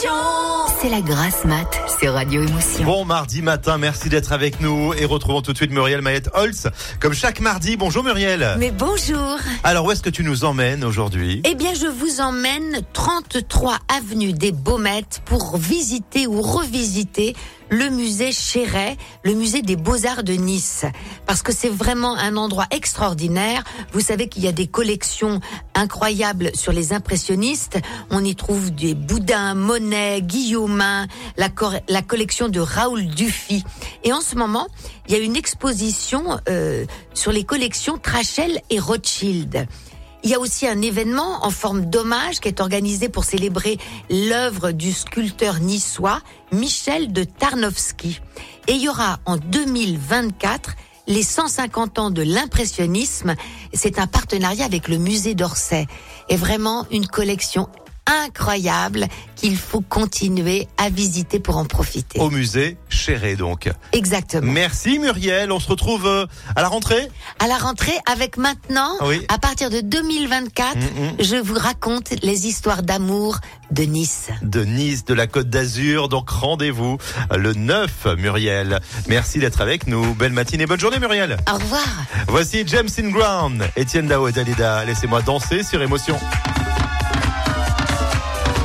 Émotion. C'est la grasse mat sur Radio Émotion. Bon mardi matin, merci d'être avec nous et retrouvons tout de suite Muriel Mayette Holz comme chaque mardi. Bonjour Muriel. Mais bonjour. Alors où est-ce que tu nous emmènes aujourd'hui? Eh bien, je vous emmène 33 avenue des Baumettes pour visiter ou revisiter le musée Chéret, le musée des beaux-arts de Nice. Parce que c'est vraiment un endroit extraordinaire. Vous savez qu'il y a des collections incroyables sur les impressionnistes. On y trouve des Boudin, Monet, La collection de Raoul Dufy. Et en ce moment, il y a une exposition euh, sur les collections Trachel et Rothschild. Il y a aussi un événement en forme d'hommage qui est organisé pour célébrer l'œuvre du sculpteur niçois Michel de Tarnowski. Et il y aura en 2024 les 150 ans de l'impressionnisme. C'est un partenariat avec le musée d'Orsay. Et vraiment une collection incroyable qu'il faut continuer à visiter pour en profiter. Au musée Chéré donc. Exactement. Merci Muriel, on se retrouve euh, à la rentrée? À la rentrée avec maintenant, à partir de 2024, mm, mm. je vous raconte les histoires d'amour de Nice. De Nice, de la Côte d'Azur, donc rendez-vous le 9 Muriel. Merci d'être avec nous, belle matinée, bonne journée Muriel. Au revoir. Voici James Inground, Etienne Dao et Dalida, laissez-moi danser sur émotion.